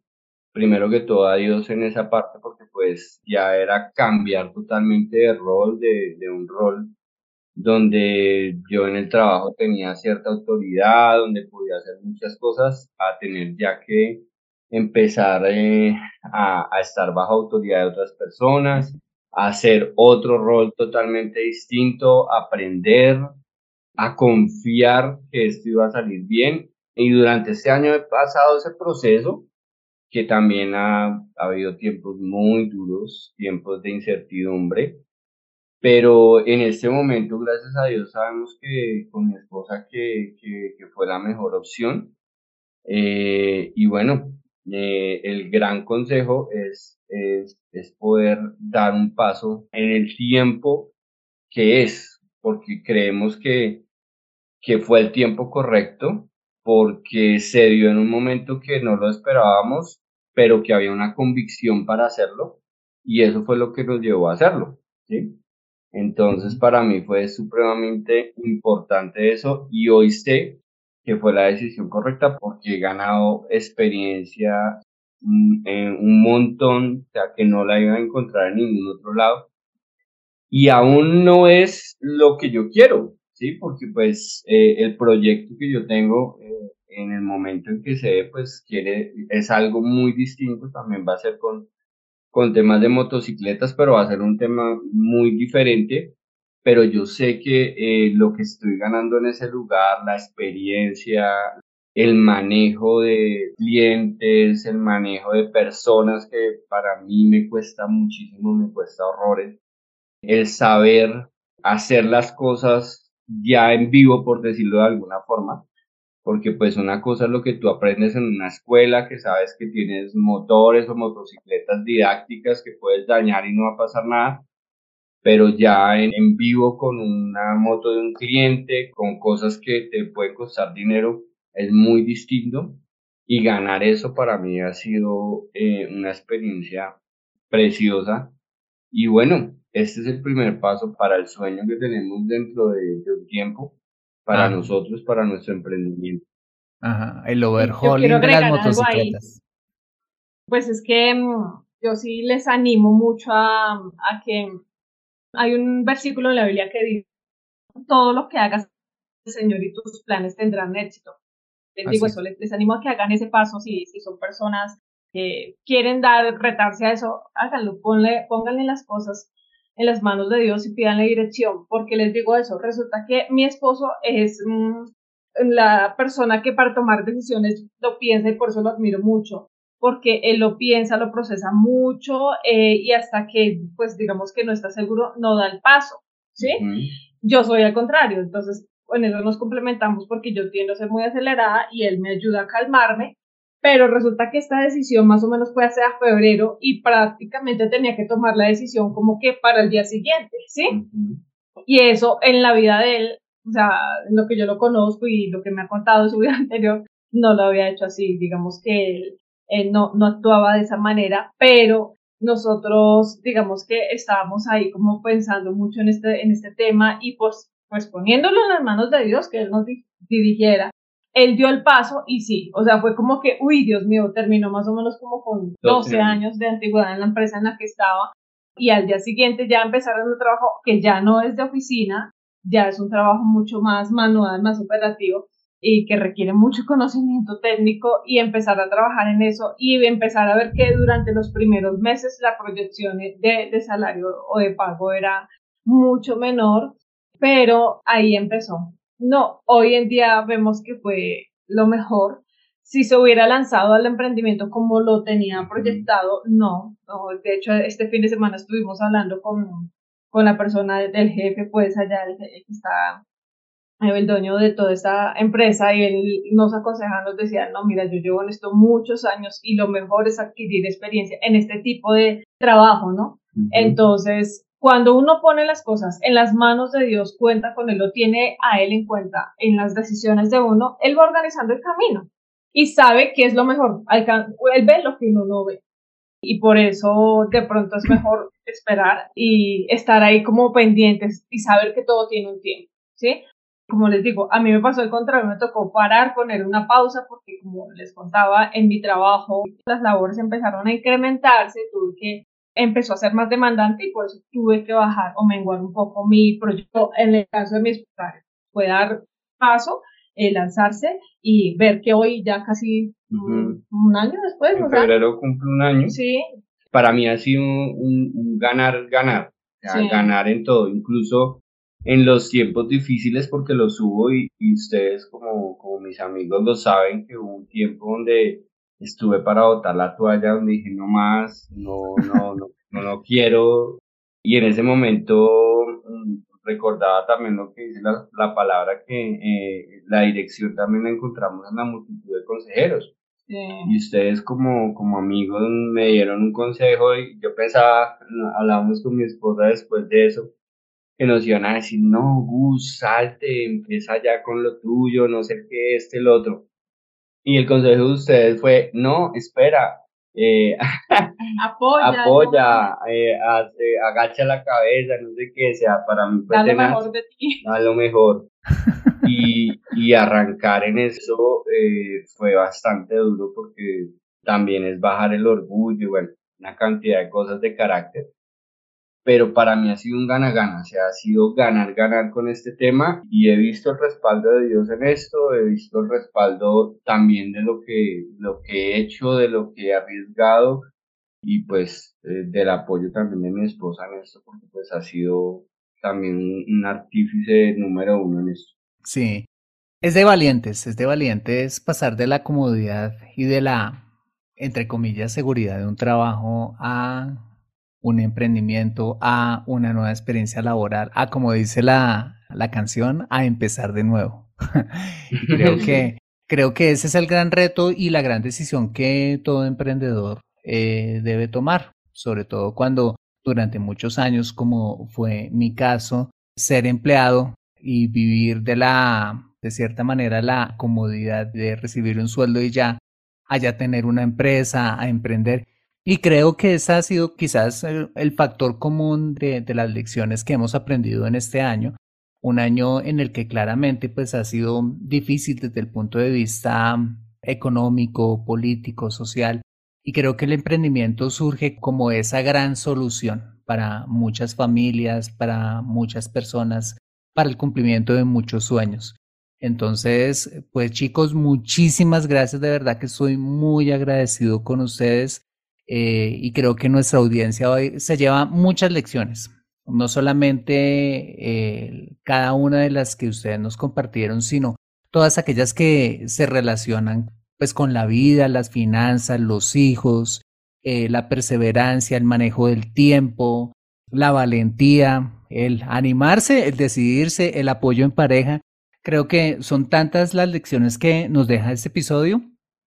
primero que todo a Dios en esa parte, porque pues ya era cambiar totalmente de rol, de, de un rol donde yo en el trabajo tenía cierta autoridad, donde podía hacer muchas cosas, a tener ya que empezar eh, a, estar bajo autoridad de otras personas, a hacer otro rol totalmente distinto, aprender, a confiar que esto iba a salir bien. Y durante este año he pasado ese proceso, que también ha habido tiempos muy duros, tiempos de incertidumbre, pero en este momento, gracias a Dios, sabemos que con mi esposa que, que, fue la mejor opción. Eh, y bueno, eh, el gran consejo es, es, es poder dar un paso en el tiempo que es, porque creemos que, que fue el tiempo correcto, porque se dio en un momento que no lo esperábamos, pero que había una convicción para hacerlo, y eso fue lo que nos llevó a hacerlo, ¿sí? Entonces para mí fue supremamente importante eso y hoy sé que fue la decisión correcta porque he ganado experiencia mm, en un montón, o sea, que no la iba a encontrar en ningún otro lado. Y aún no es lo que yo quiero, ¿sí? Porque pues eh, el proyecto que yo tengo eh, en el momento en que se ve, pues quiere, es algo muy distinto, también va a ser con con temas de motocicletas, pero va a ser un tema muy diferente. Pero yo sé que eh, lo que estoy ganando en ese lugar, la experiencia, el manejo de clientes, el manejo de personas que para mí me cuesta muchísimo, me cuesta horrores, el saber hacer las cosas ya en vivo, por decirlo de alguna forma, porque pues una cosa es lo que tú aprendes en una escuela, que sabes que tienes motores o motocicletas didácticas que puedes dañar y no va a pasar nada, pero ya en, vivo con una moto de un cliente, con cosas que te pueden costar dinero, es muy distinto. Y ganar eso para mí ha sido eh, una experiencia preciosa. Y bueno, este es el primer paso para el sueño que tenemos dentro de, un tiempo para nosotros, para nuestro emprendimiento. Ajá, el overhauling de las motocicletas. Pues es que mm, yo sí les animo mucho a, a que hay un versículo en la Biblia que dice, todo lo que hagas, Señor, y tus planes tendrán éxito. Les digo eso, les, animo a que hagan ese paso si, si son personas que quieren dar, retarse a eso, háganlo, ponle, pónganle las cosas en las manos de Dios y pidan la dirección, porque les digo eso, resulta que mi esposo es mm, la persona que para tomar decisiones lo piensa y por eso lo admiro mucho, porque él lo piensa, lo procesa mucho eh, y hasta que, pues digamos que no está seguro, no da el paso, ¿sí? Yo soy al contrario, entonces en eso nos complementamos porque yo tiendo a ser muy acelerada y él me ayuda a calmarme, pero resulta que esta decisión más o menos fue hace a febrero y prácticamente tenía que tomar la decisión como que para el día siguiente, ¿sí? Y eso en la vida de él, o sea, en lo que yo lo conozco y lo que me ha contado en su vida anterior, no lo había hecho así, digamos que él, no, no actuaba de esa manera, pero nosotros, digamos que estábamos ahí como pensando mucho en este, en este tema y pues pues poniéndolo en las manos de Dios, que Él nos dirigiera, Él dio el paso y sí, o sea, fue como que, uy, Dios mío, terminó más o menos como con 12 años de antigüedad en la empresa en la que estaba y al día siguiente ya empezaron un trabajo que ya no es de oficina, ya es un trabajo mucho más manual, más operativo y que requiere mucho conocimiento técnico y empezar a trabajar en eso y empezar a ver que durante los primeros meses la proyección de, de salario o de pago era mucho menor pero ahí empezó. No, hoy en día vemos que fue lo mejor. Si se hubiera lanzado al emprendimiento como lo tenía proyectado, no. De hecho, este fin de semana estuvimos hablando con, con la persona del jefe, pues allá, el, que está el dueño de toda esta empresa y él nos aconsejaba, nos decía, no, mira, yo llevo en esto muchos años y lo mejor es adquirir experiencia en este tipo de trabajo, ¿no? Entonces, cuando uno pone las cosas en las manos de Dios, cuenta con Él, lo tiene a Él en cuenta en las decisiones de uno, Él va organizando el camino y sabe qué es lo mejor. Él ve lo que uno no ve. Y por eso de pronto es mejor esperar y estar ahí como pendientes y saber que todo tiene un tiempo, ¿sí? Como les digo, a mí me pasó el contrario, me tocó parar, poner una pausa porque como les contaba, en mi trabajo las labores empezaron a incrementarse, tuve que empezó a ser más demandante y por eso tuve que bajar o menguar un poco mi proyecto. En el caso de mis padres, fue dar paso, eh, lanzarse y ver que hoy ya casi un, año después. En febrero cumple un año. Sí. Para mí ha sido un, ganar, ganar. Ganar en todo, incluso en los tiempos difíciles porque lo subo y, y ustedes como, como mis amigos lo saben que hubo un tiempo donde estuve para botar la toalla donde dije no más, no, no, no, no, no quiero. Y en ese momento mm, recordaba también lo que dice la, la palabra que eh, la dirección también la encontramos en la multitud de consejeros. Y ustedes como, como amigos me dieron un consejo y yo pensaba, hablábamos con mi esposa después de eso, que nos iban a decir, no, Gus, salte, empieza ya con lo tuyo, no sé qué, este, el otro. Y el consejo de ustedes fue, no, espera, eh, apoya, apoya eh, agacha la cabeza, no sé qué, sea, para mí fue lo mejor de ti. A lo mejor. y, y arrancar en eso eh, fue bastante duro porque también es bajar el orgullo, bueno, una cantidad de cosas de carácter pero para mí ha sido un gana-gana, o sea, ha sido ganar-ganar con este tema y he visto el respaldo de Dios en esto, he visto el respaldo también de lo que, lo que he hecho, de lo que he arriesgado y pues eh, del apoyo también de mi esposa en esto, porque pues ha sido también un, artífice número uno en esto. Sí, es de valientes, es de valientes pasar de la comodidad y de la, entre comillas, seguridad de un trabajo a un emprendimiento, a una nueva experiencia laboral, a como dice la, la canción, a empezar de nuevo. y creo que creo que ese es el gran reto y la gran decisión que todo emprendedor eh, debe tomar, sobre todo cuando durante muchos años, como fue mi caso, ser empleado y vivir de la, de cierta manera, la comodidad de recibir un sueldo y ya, allá tener una empresa, a emprender. Y creo que ese ha sido quizás el, factor común de, de, las lecciones que hemos aprendido en este año. Un año en el que claramente pues ha sido difícil desde el punto de vista económico, político, social. Y creo que el emprendimiento surge como esa gran solución para muchas familias, para muchas personas, para el cumplimiento de muchos sueños. Entonces, pues chicos, muchísimas gracias, de verdad que estoy muy agradecido con ustedes eh, y creo que nuestra audiencia hoy se lleva muchas lecciones, no solamente eh, cada una de las que ustedes nos compartieron, sino todas aquellas que se relacionan pues con la vida, las finanzas, los hijos, eh, la perseverancia, el manejo del tiempo, la valentía, el animarse, el decidirse, el apoyo en pareja. Creo que son tantas las lecciones que nos deja este episodio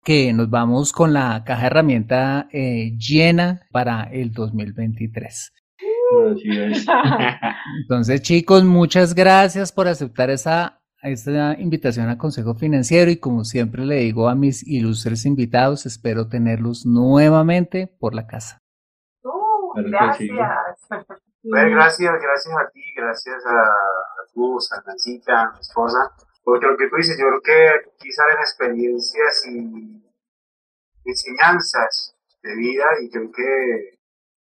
que nos vamos con la caja de herramienta eh, llena para el 2023. Entonces, chicos, muchas gracias por aceptar esa, esta invitación a Consejo Financiero y como siempre le digo a mis ilustres invitados, espero tenerlos nuevamente por la casa. Uh, gracias. Pues, gracias, gracias a ti, gracias a, a Gus, a Nancita, a mi esposa, porque lo que tú dices, yo creo que aquí salen experiencias y enseñanzas de vida y creo que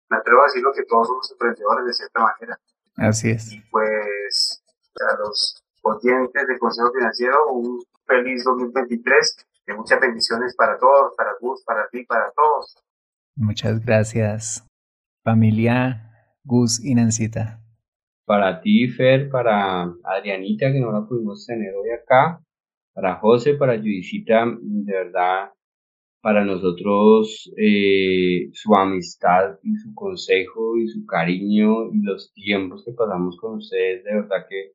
me atrevo a decir lo que todos somos emprendedores de cierta manera. Así es. Y pues a los oyentes del Consejo Financiero, un feliz 2023, de muchas bendiciones para todos, para Gus, para ti, para todos. Muchas gracias, familia Gus y Nancita. Para ti, Fer, para Adrianita, que no la pudimos tener hoy acá, para José, para Judicita, de verdad, para nosotros eh, su amistad y su consejo y su cariño y los tiempos que pasamos con ustedes, de verdad que,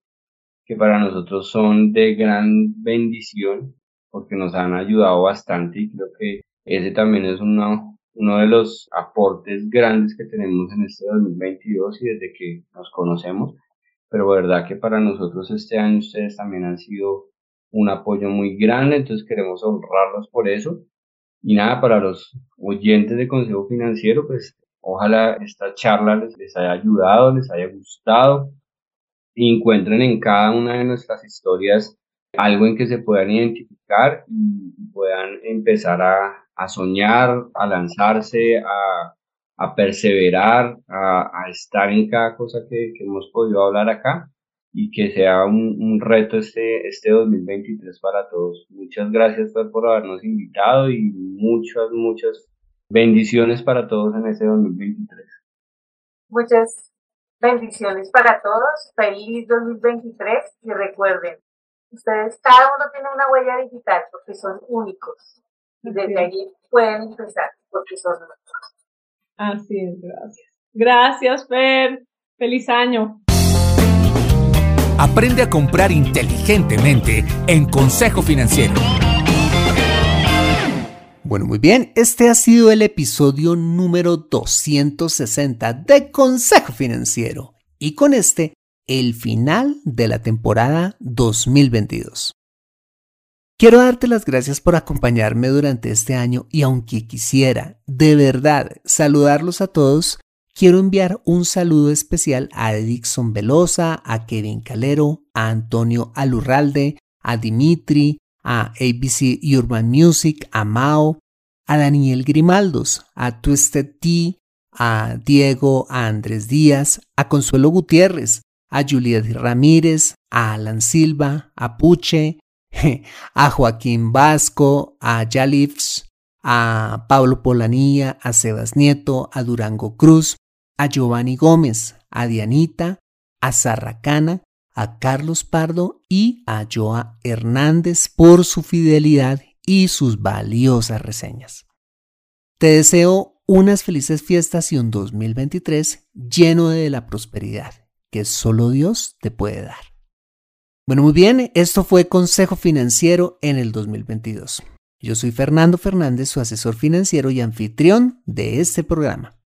que para nosotros son de gran bendición porque nos han ayudado bastante y creo que ese también es una, uno de los aportes grandes que tenemos en este 2022 y desde que nos conocemos, pero verdad que para nosotros este año ustedes también han sido un apoyo muy grande, entonces queremos honrarlos por eso. Y nada, para los oyentes de Consejo Financiero, pues ojalá esta charla les, les haya ayudado, les haya gustado y encuentren en cada una de nuestras historias algo en que se puedan identificar y puedan empezar a, a soñar, a lanzarse, a, a perseverar, a, estar en cada cosa que, que, hemos podido hablar acá y que sea un, un, reto este, este 2023 para todos. Muchas gracias por habernos invitado y muchas, muchas bendiciones para todos en este 2023. Muchas bendiciones para todos. Feliz 2023 y recuerden, ustedes cada uno tiene una huella digital porque son únicos y desde allí pueden empezar porque son Así es, gracias. Gracias, Fer. Feliz año. Aprende a comprar inteligentemente en Consejo Financiero. Bueno, muy bien, este ha sido el episodio número 260 de Consejo Financiero y con este el final de la temporada 2022. Quiero darte las gracias por acompañarme durante este año y aunque quisiera de verdad saludarlos a todos, quiero enviar un saludo especial a Dixon Velosa, a Kevin Calero, a Antonio Alurralde, a Dimitri, a ABC Urban Music, a Mao, a Daniel Grimaldos, a Twisted T, a Diego, a Andrés Díaz, a Consuelo Gutiérrez, a Juliet Ramírez, a Alan Silva, a Puche, a Joaquín Vasco, a Yalifs, a Pablo Polanía, a Sebas Nieto, a Durango Cruz, a Giovanni Gómez, a Dianita, a Zarracana, a Carlos Pardo y a Joa Hernández por su fidelidad y sus valiosas reseñas. Te deseo unas felices fiestas y un 2023 lleno de la prosperidad que solo Dios te puede dar. Bueno, muy bien, esto fue Consejo Financiero en el 2022. Yo soy Fernando Fernández, su asesor financiero y anfitrión de este programa.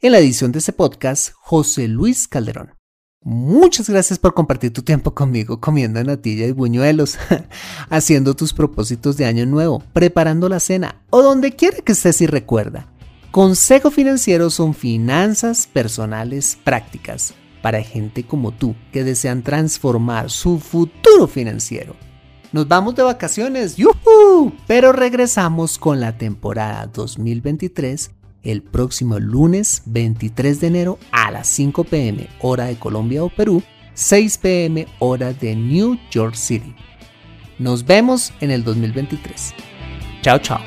En la edición de este podcast, José Luis Calderón. Muchas gracias por compartir tu tiempo conmigo comiendo natilla y buñuelos, haciendo tus propósitos de año nuevo, preparando la cena o donde quiera que estés y recuerda. Consejo Financiero son finanzas personales prácticas para gente como tú que desean transformar su futuro financiero. Nos vamos de vacaciones, ¡yuhu! Pero regresamos con la temporada 2023 el próximo lunes 23 de enero a las 5 pm hora de Colombia o Perú, 6 pm hora de New York City. Nos vemos en el 2023. Chao, chao.